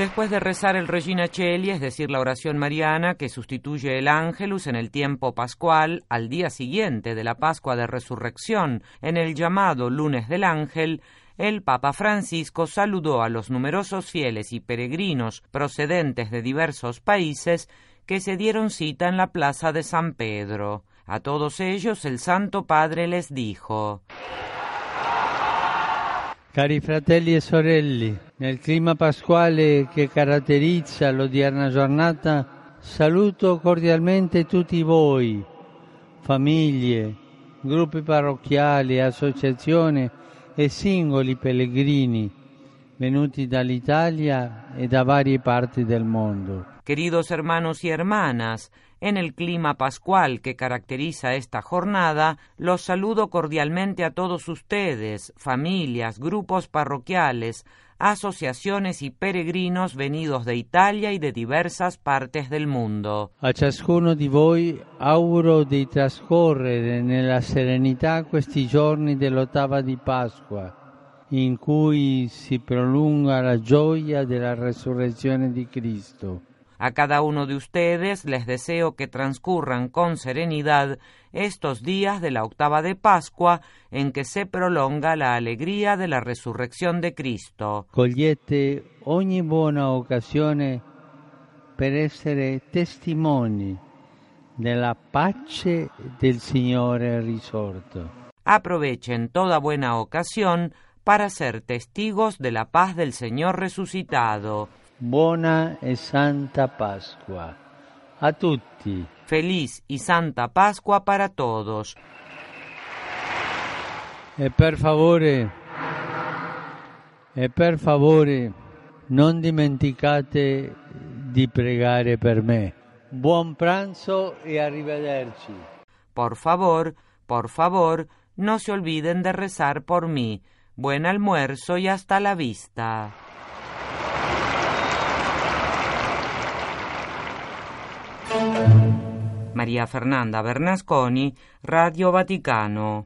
Después de rezar el Regina Cheli, es decir, la oración mariana que sustituye el Ángelus en el tiempo pascual, al día siguiente de la Pascua de Resurrección, en el llamado Lunes del Ángel, el Papa Francisco saludó a los numerosos fieles y peregrinos procedentes de diversos países que se dieron cita en la plaza de San Pedro. A todos ellos el Santo Padre les dijo Cari fratelli e sorelle, nel clima pasquale che caratterizza l'odierna giornata, saluto cordialmente tutti voi, famiglie, gruppi parrocchiali, associazioni e singoli pellegrini venuti dall'Italia e da varie parti del mondo. Queridos hermanos y hermanas, en el clima pascual que caracteriza esta jornada, los saludo cordialmente a todos ustedes, familias, grupos parroquiales, asociaciones y peregrinos venidos de Italia y de diversas partes del mundo. A ciascuno di voi auguro di trascorrere nella serenità questi giorni dell'ottava di Pasqua, in cui si prolunga la gioia della resurrezione di Cristo. A cada uno de ustedes les deseo que transcurran con serenidad estos días de la octava de Pascua en que se prolonga la alegría de la resurrección de Cristo. Cogliete ogni buona occasione per essere testimoni della pace del Signore risorto. Aprovechen toda buena ocasión para ser testigos de la paz del Señor resucitado. Buona e Santa Pasqua a tutti. Feliz y Santa Pascua para todos. E per favore, e per favore, non dimenticate di pregare per me. Buon pranzo e arrivederci. Por favor, por favor, no se olviden de rezar por mí. Buen almuerzo y hasta la vista. María Fernanda Bernasconi, Radio Vaticano.